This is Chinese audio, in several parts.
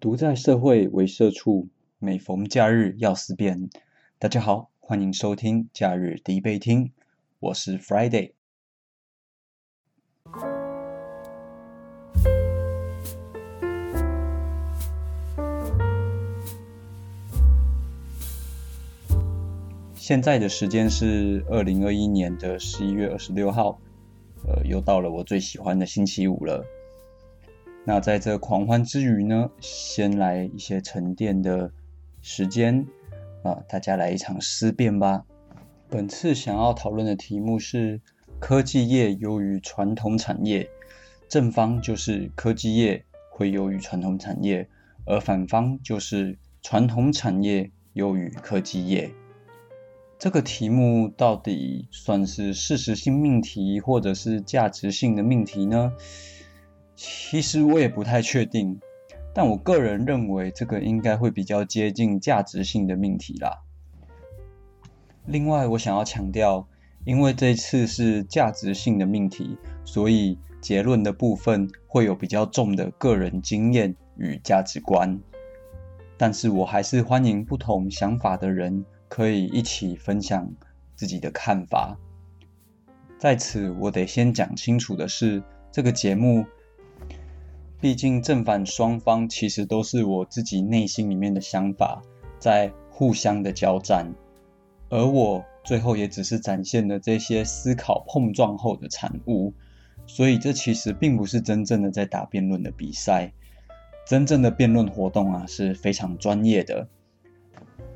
独在社会为社畜，每逢假日要思辨。大家好，欢迎收听假日第一杯听，我是 Friday。现在的时间是二零二一年的十一月二十六号，呃，又到了我最喜欢的星期五了。那在这狂欢之余呢，先来一些沉淀的时间啊，大家来一场思辨吧。本次想要讨论的题目是科技业优于传统产业，正方就是科技业会优于传统产业，而反方就是传统产业优于科技业。这个题目到底算是事实性命题，或者是价值性的命题呢？其实我也不太确定，但我个人认为这个应该会比较接近价值性的命题啦。另外，我想要强调，因为这次是价值性的命题，所以结论的部分会有比较重的个人经验与价值观。但是我还是欢迎不同想法的人可以一起分享自己的看法。在此，我得先讲清楚的是，这个节目。毕竟正反双方其实都是我自己内心里面的想法在互相的交战，而我最后也只是展现了这些思考碰撞后的产物，所以这其实并不是真正的在打辩论的比赛。真正的辩论活动啊是非常专业的。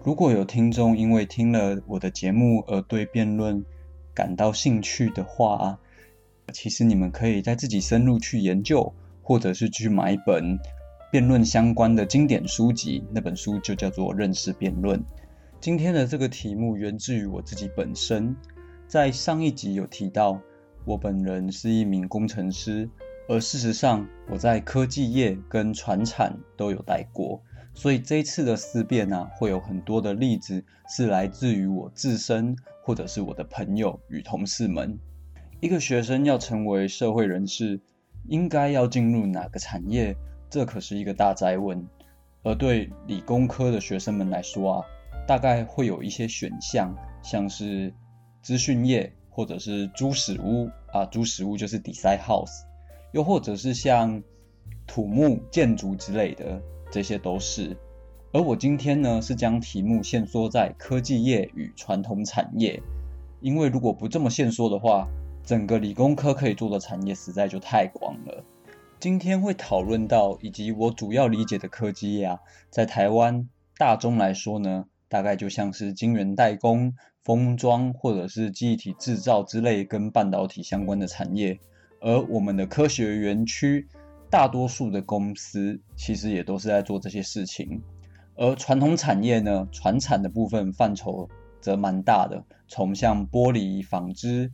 如果有听众因为听了我的节目而对辩论感到兴趣的话，其实你们可以在自己深入去研究。或者是去买一本辩论相关的经典书籍，那本书就叫做《认识辩论》。今天的这个题目源自于我自己本身，在上一集有提到，我本人是一名工程师，而事实上我在科技业跟船产都有待过，所以这一次的思辨啊，会有很多的例子是来自于我自身，或者是我的朋友与同事们。一个学生要成为社会人士。应该要进入哪个产业？这可是一个大灾问。而对理工科的学生们来说啊，大概会有一些选项，像是资讯业，或者是猪屎屋啊，猪屎屋就是 design house，又或者是像土木建筑之类的，这些都是。而我今天呢，是将题目限缩在科技业与传统产业，因为如果不这么限缩的话，整个理工科可以做的产业实在就太广了。今天会讨论到，以及我主要理解的科技业啊，在台湾大中来说呢，大概就像是晶圆代工、封装或者是记忆体制造之类跟半导体相关的产业。而我们的科学园区，大多数的公司其实也都是在做这些事情。而传统产业呢，传产的部分范畴则蛮大的，从像玻璃、纺织。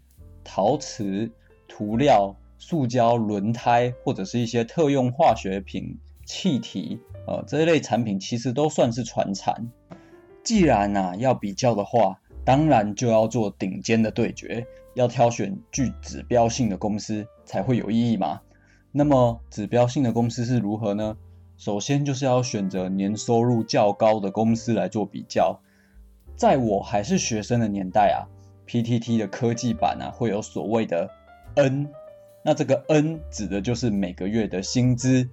陶瓷、涂料、塑胶、轮胎，或者是一些特用化学品、气体，呃，这一类产品其实都算是传产。既然呐要比较的话，当然就要做顶尖的对决，要挑选具指标性的公司才会有意义嘛。那么指标性的公司是如何呢？首先就是要选择年收入较高的公司来做比较。在我还是学生的年代啊。PTT 的科技版啊，会有所谓的 N，那这个 N 指的就是每个月的薪资。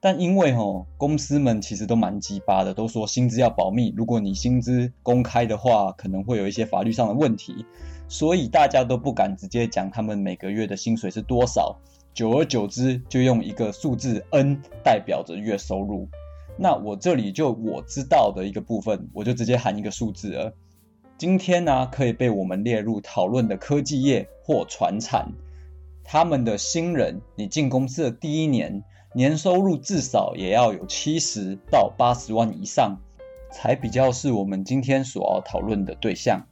但因为吼公司们其实都蛮鸡巴的，都说薪资要保密，如果你薪资公开的话，可能会有一些法律上的问题，所以大家都不敢直接讲他们每个月的薪水是多少。久而久之，就用一个数字 N 代表着月收入。那我这里就我知道的一个部分，我就直接喊一个数字了。今天呢，可以被我们列入讨论的科技业或传产，他们的新人，你进公司的第一年，年收入至少也要有七十到八十万以上，才比较是我们今天所要讨论的对象。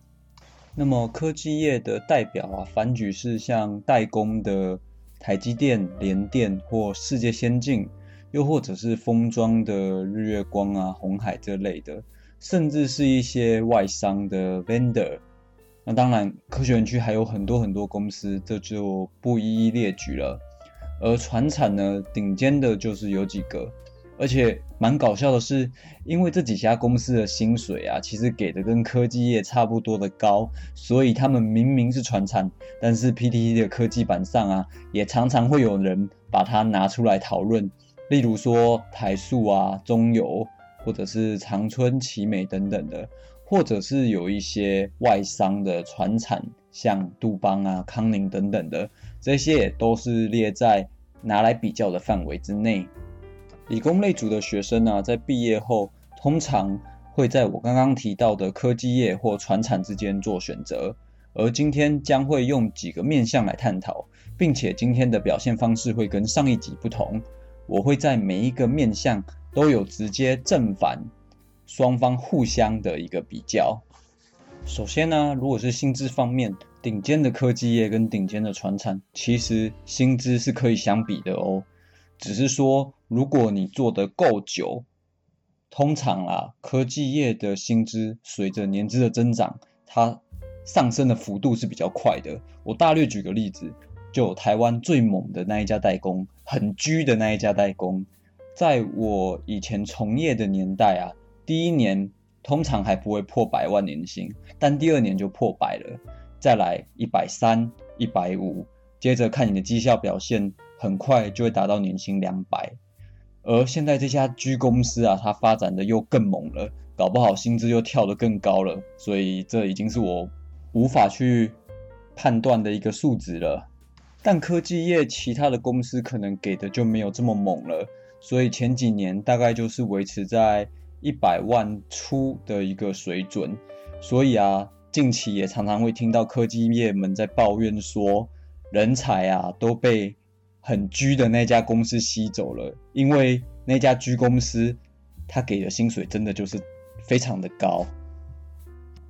那么科技业的代表啊，反举是像代工的台积电、联电或世界先进，又或者是封装的日月光啊、红海这类的。甚至是一些外商的 vendor，那当然科学园区还有很多很多公司，这就不一一列举了。而船产呢，顶尖的就是有几个，而且蛮搞笑的是，因为这几家公司的薪水啊，其实给的跟科技业差不多的高，所以他们明明是传产，但是 PTT 的科技版上啊，也常常会有人把它拿出来讨论。例如说台塑啊、中油，或者是长春、奇美等等的，或者是有一些外商的船产，像杜邦啊、康宁等等的，这些也都是列在拿来比较的范围之内。理工类组的学生呢，在毕业后通常会在我刚刚提到的科技业或船产之间做选择，而今天将会用几个面向来探讨，并且今天的表现方式会跟上一集不同。我会在每一个面向都有直接正反双方互相的一个比较。首先呢，如果是薪资方面，顶尖的科技业跟顶尖的船产，其实薪资是可以相比的哦。只是说，如果你做得够久，通常啊，科技业的薪资随着年资的增长，它上升的幅度是比较快的。我大略举个例子。就台湾最猛的那一家代工，很居的那一家代工，在我以前从业的年代啊，第一年通常还不会破百万年薪，但第二年就破百了，再来一百三、一百五，接着看你的绩效表现，很快就会达到年薪两百。而现在这家居公司啊，它发展的又更猛了，搞不好薪资又跳得更高了，所以这已经是我无法去判断的一个数值了。但科技业其他的公司可能给的就没有这么猛了，所以前几年大概就是维持在一百万出的一个水准。所以啊，近期也常常会听到科技业们在抱怨说，人才啊都被很居的那家公司吸走了，因为那家居公司他给的薪水真的就是非常的高，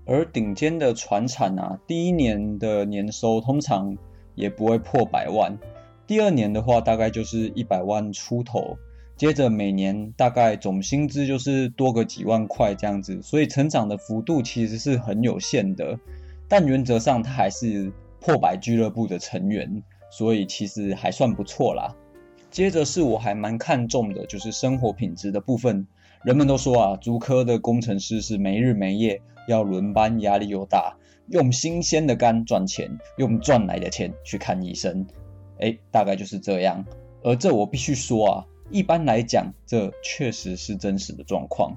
而顶尖的船产啊，第一年的年收通常。也不会破百万，第二年的话大概就是一百万出头，接着每年大概总薪资就是多个几万块这样子，所以成长的幅度其实是很有限的，但原则上他还是破百俱乐部的成员，所以其实还算不错啦。接着是我还蛮看重的，就是生活品质的部分。人们都说啊，足科的工程师是没日没夜，要轮班，压力又大。用新鲜的肝赚钱，用赚来的钱去看医生，哎，大概就是这样。而这我必须说啊，一般来讲，这确实是真实的状况。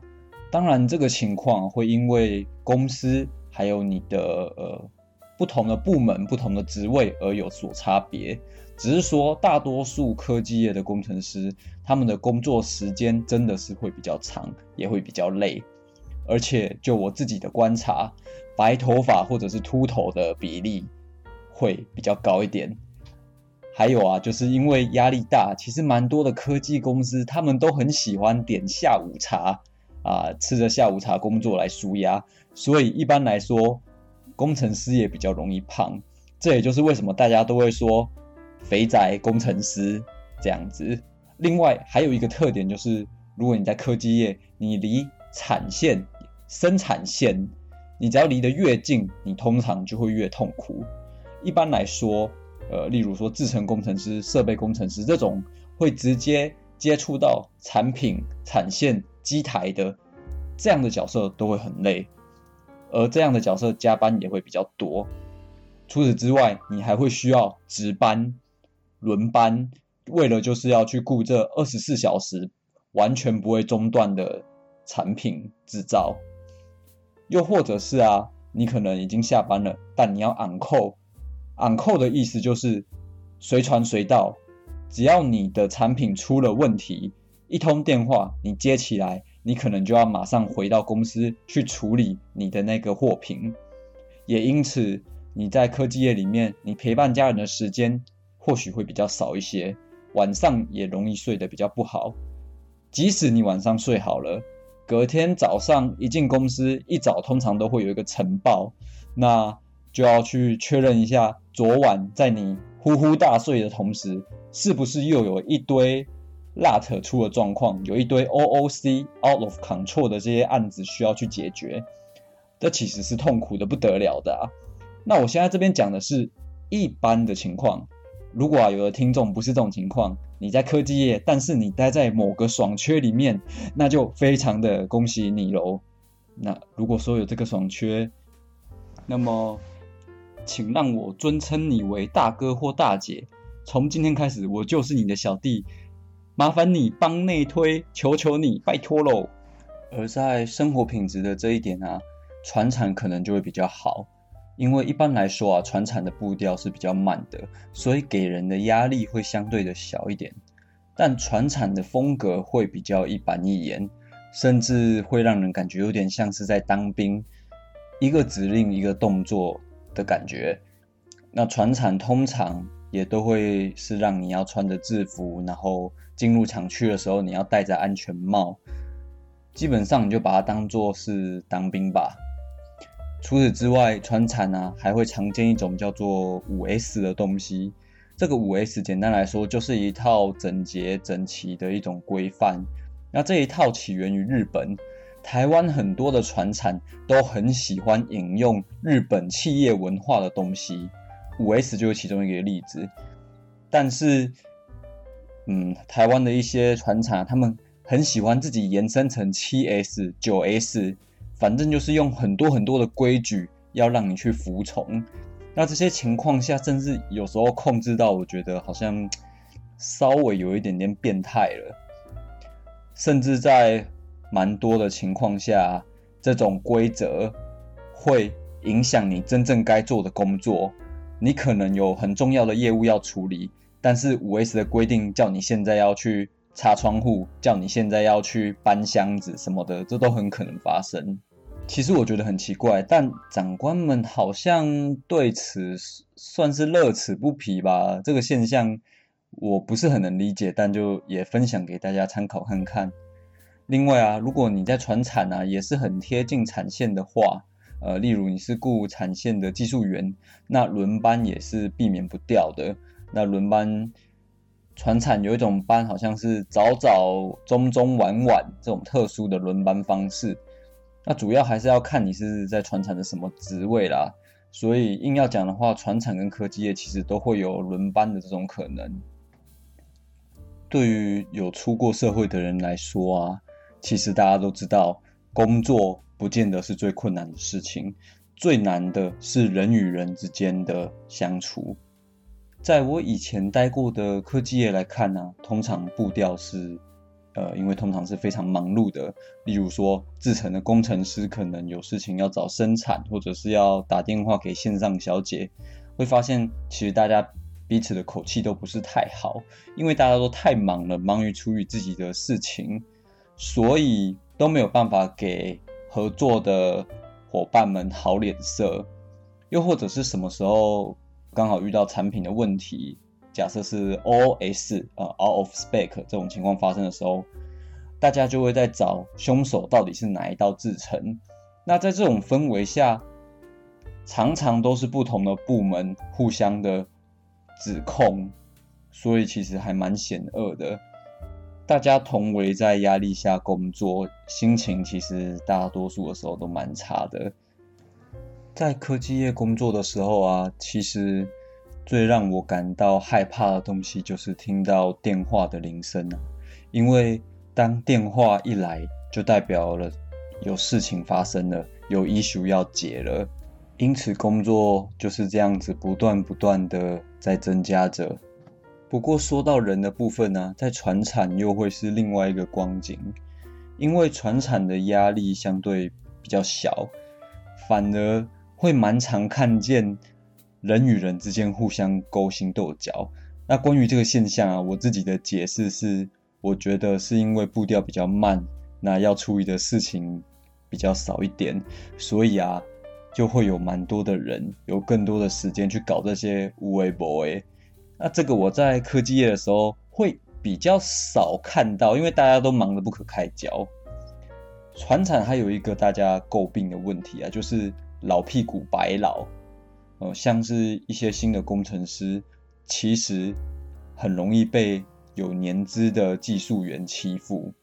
当然，这个情况会因为公司还有你的呃不同的部门、不同的职位而有所差别。只是说，大多数科技业的工程师，他们的工作时间真的是会比较长，也会比较累。而且，就我自己的观察。白头发或者是秃头的比例会比较高一点。还有啊，就是因为压力大，其实蛮多的科技公司他们都很喜欢点下午茶啊，吃着下午茶工作来舒压。所以一般来说，工程师也比较容易胖。这也就是为什么大家都会说“肥宅工程师”这样子。另外还有一个特点就是，如果你在科技业，你离产线、生产线。你只要离得越近，你通常就会越痛苦。一般来说，呃，例如说制程工程师、设备工程师这种会直接接触到产品、产线、机台的这样的角色都会很累，而这样的角色加班也会比较多。除此之外，你还会需要值班、轮班，为了就是要去顾这二十四小时完全不会中断的产品制造。又或者是啊，你可能已经下班了，但你要昂扣，昂扣的意思就是随传随到，只要你的产品出了问题，一通电话你接起来，你可能就要马上回到公司去处理你的那个货品。也因此，你在科技业里面，你陪伴家人的时间或许会比较少一些，晚上也容易睡得比较不好。即使你晚上睡好了。隔天早上一进公司，一早通常都会有一个晨报，那就要去确认一下，昨晚在你呼呼大睡的同时，是不是又有一堆 LAT 出了状况，有一堆 OOC out of control 的这些案子需要去解决，这其实是痛苦的不得了的啊。那我现在这边讲的是一般的情况，如果啊有的听众不是这种情况，你在科技业，但是你待在某个爽缺里面，那就非常的恭喜你喽。那如果说有这个爽缺，那么请让我尊称你为大哥或大姐。从今天开始，我就是你的小弟，麻烦你帮内推，求求你，拜托喽。而在生活品质的这一点啊，船产可能就会比较好，因为一般来说啊，船产的步调是比较慢的，所以给人的压力会相对的小一点。但船产的风格会比较一板一眼，甚至会让人感觉有点像是在当兵，一个指令一个动作的感觉。那船产通常。也都会是让你要穿着制服，然后进入厂区的时候，你要戴着安全帽。基本上你就把它当做是当兵吧。除此之外，船产呢还会常见一种叫做五 S 的东西。这个五 S 简单来说就是一套整洁整齐的一种规范。那这一套起源于日本，台湾很多的船产都很喜欢引用日本企业文化的东西。五 S 就是其中一个例子，但是，嗯，台湾的一些船厂，他们很喜欢自己延伸成七 S、九 S，反正就是用很多很多的规矩要让你去服从。那这些情况下，甚至有时候控制到，我觉得好像稍微有一点点变态了。甚至在蛮多的情况下，这种规则会影响你真正该做的工作。你可能有很重要的业务要处理，但是五 S 的规定叫你现在要去擦窗户，叫你现在要去搬箱子什么的，这都很可能发生。其实我觉得很奇怪，但长官们好像对此算是乐此不疲吧。这个现象我不是很能理解，但就也分享给大家参考看看。另外啊，如果你在船产啊，也是很贴近产线的话。呃，例如你是雇产线的技术员，那轮班也是避免不掉的。那轮班，船产有一种班，好像是早早、中中、晚晚这种特殊的轮班方式。那主要还是要看你是在船厂的什么职位啦。所以硬要讲的话，船厂跟科技业其实都会有轮班的这种可能。对于有出过社会的人来说啊，其实大家都知道工作。不见得是最困难的事情，最难的是人与人之间的相处。在我以前待过的科技业来看呢，通常步调是，呃，因为通常是非常忙碌的。例如说，制成的工程师可能有事情要找生产，或者是要打电话给线上小姐，会发现其实大家彼此的口气都不是太好，因为大家都太忙了，忙于处理自己的事情，所以都没有办法给。合作的伙伴们好脸色，又或者是什么时候刚好遇到产品的问题，假设是 OS 呃 out of spec 这种情况发生的时候，大家就会在找凶手到底是哪一道制成。那在这种氛围下，常常都是不同的部门互相的指控，所以其实还蛮险恶的。大家同为在压力下工作，心情其实大多数的时候都蛮差的。在科技业工作的时候啊，其实最让我感到害怕的东西就是听到电话的铃声啊。因为当电话一来，就代表了有事情发生了，有医嘱要解了。因此，工作就是这样子不断不断的在增加着。不过说到人的部分呢，在船产又会是另外一个光景，因为船产的压力相对比较小，反而会蛮常看见人与人之间互相勾心斗角。那关于这个现象啊，我自己的解释是，我觉得是因为步调比较慢，那要处理的事情比较少一点，所以啊，就会有蛮多的人有更多的时间去搞这些无为 boy。那这个我在科技业的时候会比较少看到，因为大家都忙得不可开交。船产还有一个大家诟病的问题啊，就是老屁股白老。像是一些新的工程师，其实很容易被有年资的技术员欺负。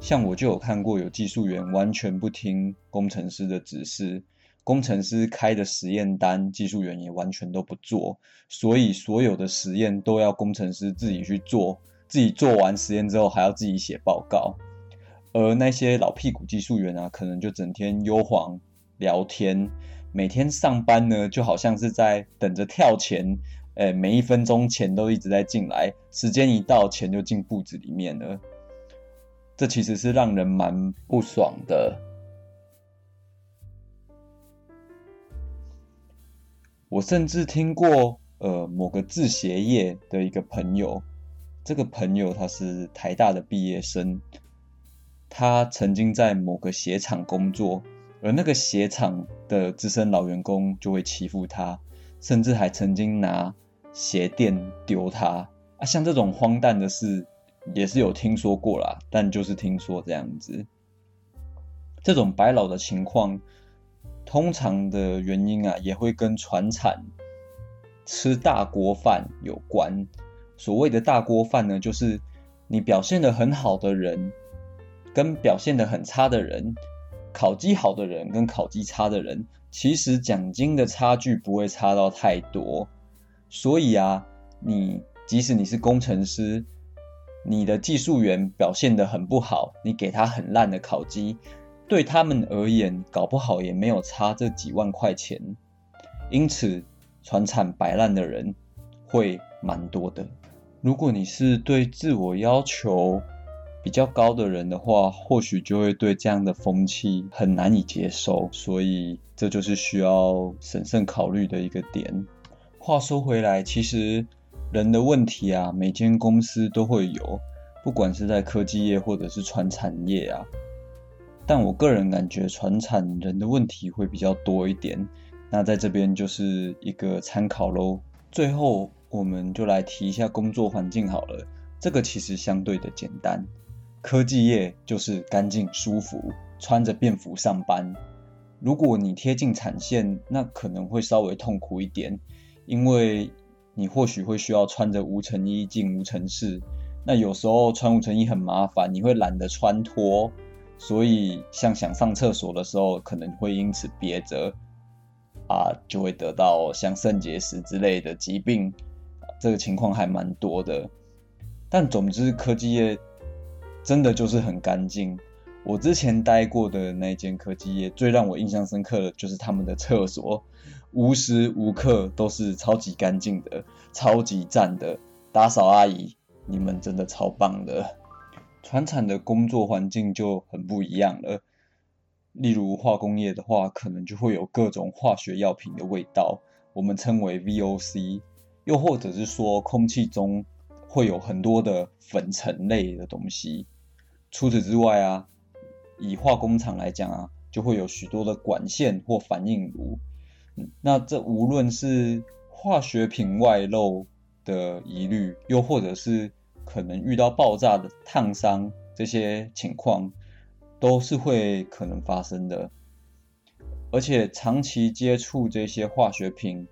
像我就有看过有技术员完全不听工程师的指示。工程师开的实验单，技术员也完全都不做，所以所有的实验都要工程师自己去做，自己做完实验之后还要自己写报告。而那些老屁股技术员啊，可能就整天悠晃聊天，每天上班呢，就好像是在等着跳钱，诶，每一分钟钱都一直在进来，时间一到，钱就进布子里面了。这其实是让人蛮不爽的。我甚至听过，呃，某个制鞋业的一个朋友，这个朋友他是台大的毕业生。他曾经在某个鞋厂工作，而那个鞋厂的资深老员工就会欺负他，甚至还曾经拿鞋垫丢他啊！像这种荒诞的事也是有听说过啦，但就是听说这样子。这种白老的情况，通常的原因啊，也会跟传产吃大锅饭有关。所谓的大锅饭呢，就是你表现的很好的人。跟表现的很差的人，考绩好的人跟考绩差的人，其实奖金的差距不会差到太多。所以啊，你即使你是工程师，你的技术员表现得很不好，你给他很烂的考绩，对他们而言，搞不好也没有差这几万块钱。因此，传产摆烂的人会蛮多的。如果你是对自我要求，比较高的人的话，或许就会对这样的风气很难以接受，所以这就是需要审慎考虑的一个点。话说回来，其实人的问题啊，每间公司都会有，不管是在科技业或者是传产业啊。但我个人感觉，传产人的问题会比较多一点。那在这边就是一个参考喽。最后，我们就来提一下工作环境好了，这个其实相对的简单。科技业就是干净舒服，穿着便服上班。如果你贴近产线，那可能会稍微痛苦一点，因为你或许会需要穿着无尘衣进无尘室。那有时候穿无尘衣很麻烦，你会懒得穿脱，所以像想上厕所的时候，可能会因此憋着，啊，就会得到像肾结石之类的疾病。这个情况还蛮多的。但总之，科技业。真的就是很干净。我之前待过的那间科技业，最让我印象深刻的就是他们的厕所，无时无刻都是超级干净的，超级赞的。打扫阿姨，你们真的超棒的。船厂的工作环境就很不一样了。例如化工业的话，可能就会有各种化学药品的味道，我们称为 VOC。又或者是说，空气中会有很多的粉尘类的东西。除此之外啊，以化工厂来讲啊，就会有许多的管线或反应炉。那这无论是化学品外漏的疑虑，又或者是可能遇到爆炸的烫伤这些情况，都是会可能发生的。而且长期接触这些化学品，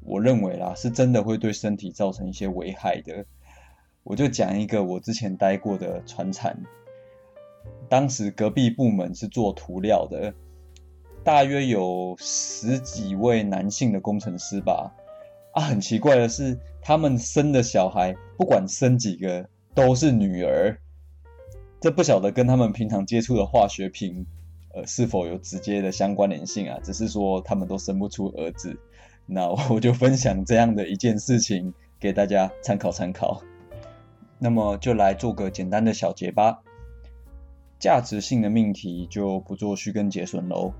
我认为啦，是真的会对身体造成一些危害的。我就讲一个我之前待过的船厂，当时隔壁部门是做涂料的，大约有十几位男性的工程师吧。啊，很奇怪的是，他们生的小孩不管生几个都是女儿，这不晓得跟他们平常接触的化学品，呃，是否有直接的相关联性啊？只是说他们都生不出儿子，那我就分享这样的一件事情给大家参考参考。那么就来做个简单的小结吧。价值性的命题就不做虚根结损喽。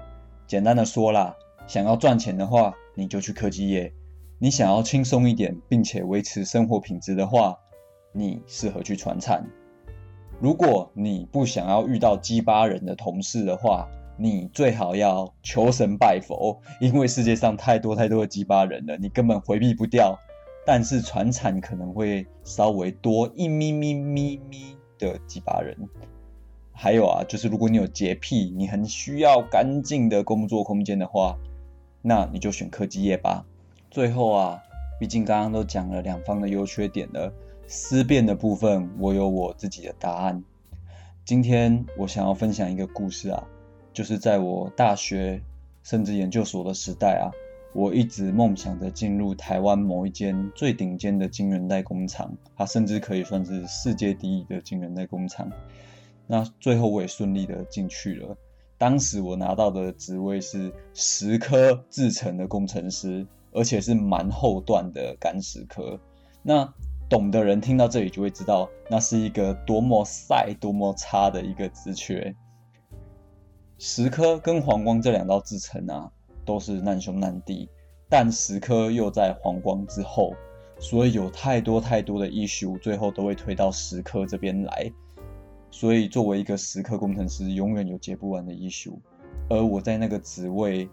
简单的说啦，想要赚钱的话，你就去科技业；你想要轻松一点，并且维持生活品质的话，你适合去传产。如果你不想要遇到鸡巴人的同事的话，你最好要求神拜佛，因为世界上太多太多的鸡巴人了，你根本回避不掉。但是船产可能会稍微多一咪咪咪咪的几把人，还有啊，就是如果你有洁癖，你很需要干净的工作空间的话，那你就选科技业吧。最后啊，毕竟刚刚都讲了两方的优缺点了，思辨的部分我有我自己的答案。今天我想要分享一个故事啊，就是在我大学甚至研究所的时代啊。我一直梦想着进入台湾某一间最顶尖的晶圆代工厂，它甚至可以算是世界第一的晶圆代工厂。那最后我也顺利的进去了。当时我拿到的职位是十颗制成的工程师，而且是蛮后段的干十颗。那懂的人听到这里就会知道，那是一个多么晒、多么差的一个职缺。十颗跟黄光这两道制成啊，都是难兄难弟，但十颗又在黄光之后，所以有太多太多的 issue，最后都会推到十颗这边来。所以，作为一个时刻工程师，永远有接不完的 issue。而我在那个职位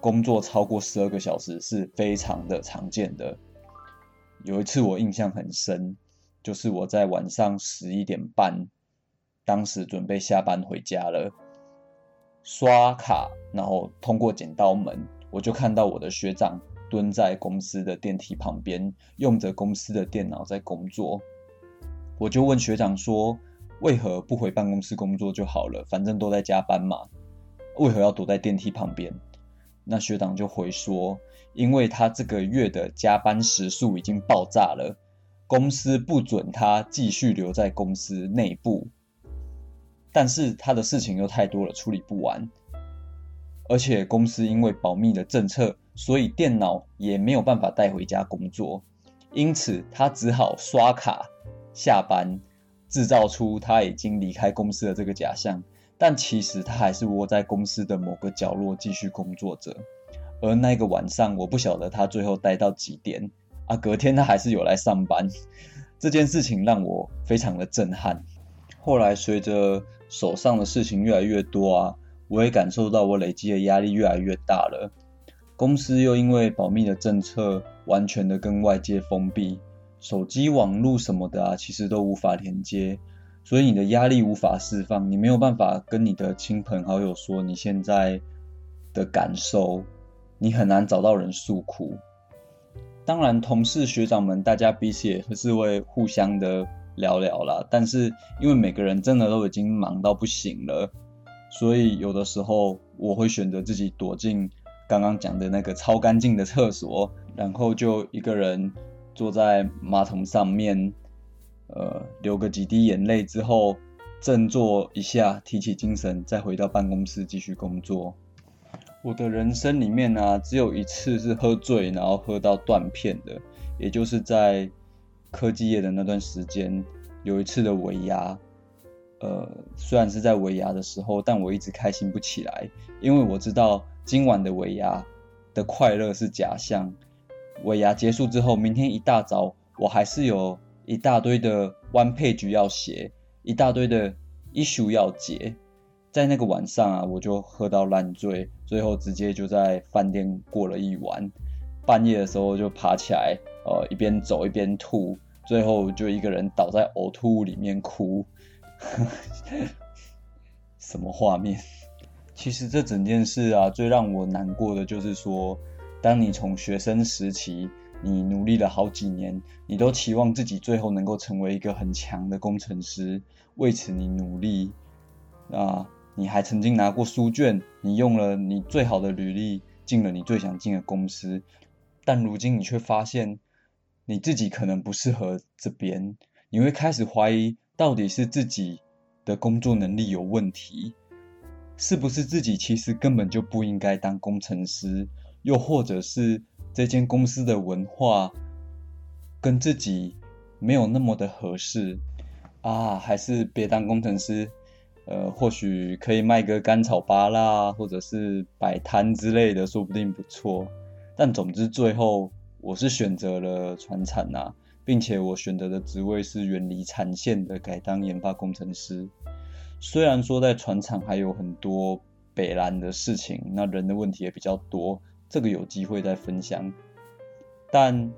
工作超过十二个小时是非常的常见的。有一次我印象很深，就是我在晚上十一点半，当时准备下班回家了，刷卡，然后通过剪刀门，我就看到我的学长蹲在公司的电梯旁边，用着公司的电脑在工作。我就问学长说。为何不回办公室工作就好了？反正都在加班嘛。为何要躲在电梯旁边？那学长就回说，因为他这个月的加班时数已经爆炸了，公司不准他继续留在公司内部。但是他的事情又太多了，处理不完。而且公司因为保密的政策，所以电脑也没有办法带回家工作，因此他只好刷卡下班。制造出他已经离开公司的这个假象，但其实他还是窝在公司的某个角落继续工作着。而那个晚上，我不晓得他最后待到几点啊。隔天他还是有来上班，这件事情让我非常的震撼。后来随着手上的事情越来越多啊，我也感受到我累积的压力越来越大了。公司又因为保密的政策，完全的跟外界封闭。手机网络什么的啊，其实都无法连接，所以你的压力无法释放，你没有办法跟你的亲朋好友说你现在的感受，你很难找到人诉苦。当然，同事学长们大家彼此也是会互相的聊聊啦，但是因为每个人真的都已经忙到不行了，所以有的时候我会选择自己躲进刚刚讲的那个超干净的厕所，然后就一个人。坐在马桶上面，呃，流个几滴眼泪之后，振作一下，提起精神，再回到办公室继续工作。我的人生里面呢，只有一次是喝醉，然后喝到断片的，也就是在科技业的那段时间，有一次的尾牙。呃，虽然是在尾牙的时候，但我一直开心不起来，因为我知道今晚的尾牙的快乐是假象。尾牙结束之后，明天一大早，我还是有一大堆的 one page 要写，一大堆的 issue 要解。在那个晚上啊，我就喝到烂醉，最后直接就在饭店过了一晚。半夜的时候就爬起来，呃，一边走一边吐，最后就一个人倒在呕吐物里面哭。什么画面？其实这整件事啊，最让我难过的就是说。当你从学生时期，你努力了好几年，你都期望自己最后能够成为一个很强的工程师，为此你努力，啊，你还曾经拿过书卷，你用了你最好的履历进了你最想进的公司，但如今你却发现你自己可能不适合这边，你会开始怀疑到底是自己的工作能力有问题，是不是自己其实根本就不应该当工程师？又或者是这间公司的文化跟自己没有那么的合适啊，还是别当工程师，呃，或许可以卖个甘草巴拉，或者是摆摊之类的，说不定不错。但总之最后我是选择了船产呐，并且我选择的职位是远离产线的，改当研发工程师。虽然说在船厂还有很多北蓝的事情，那人的问题也比较多。这个有机会再分享，但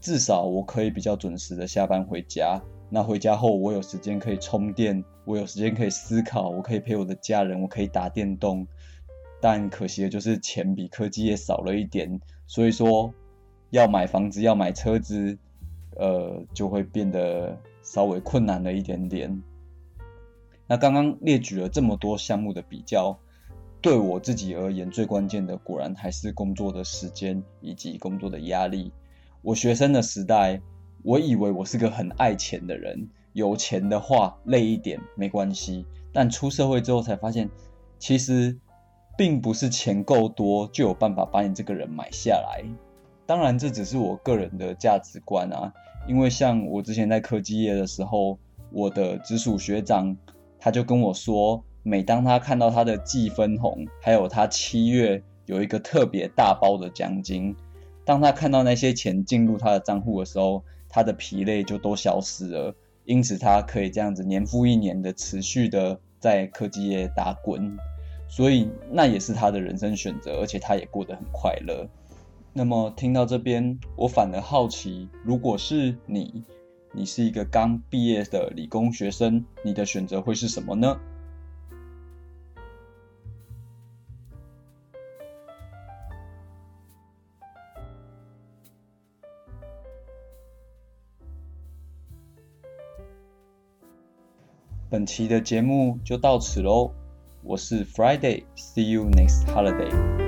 至少我可以比较准时的下班回家。那回家后，我有时间可以充电，我有时间可以思考，我可以陪我的家人，我可以打电动。但可惜的就是钱比科技业少了一点，所以说要买房子、要买车子，呃，就会变得稍微困难了一点点。那刚刚列举了这么多项目的比较。对我自己而言，最关键的果然还是工作的时间以及工作的压力。我学生的时代，我以为我是个很爱钱的人，有钱的话累一点没关系。但出社会之后才发现，其实并不是钱够多就有办法把你这个人买下来。当然，这只是我个人的价值观啊。因为像我之前在科技业的时候，我的直属学长他就跟我说。每当他看到他的季分红，还有他七月有一个特别大包的奖金，当他看到那些钱进入他的账户的时候，他的疲累就都消失了。因此，他可以这样子年复一年的持续的在科技业打滚，所以那也是他的人生选择，而且他也过得很快乐。那么听到这边，我反而好奇，如果是你，你是一个刚毕业的理工学生，你的选择会是什么呢？本期的节目就到此喽，我是 Friday，See you next holiday。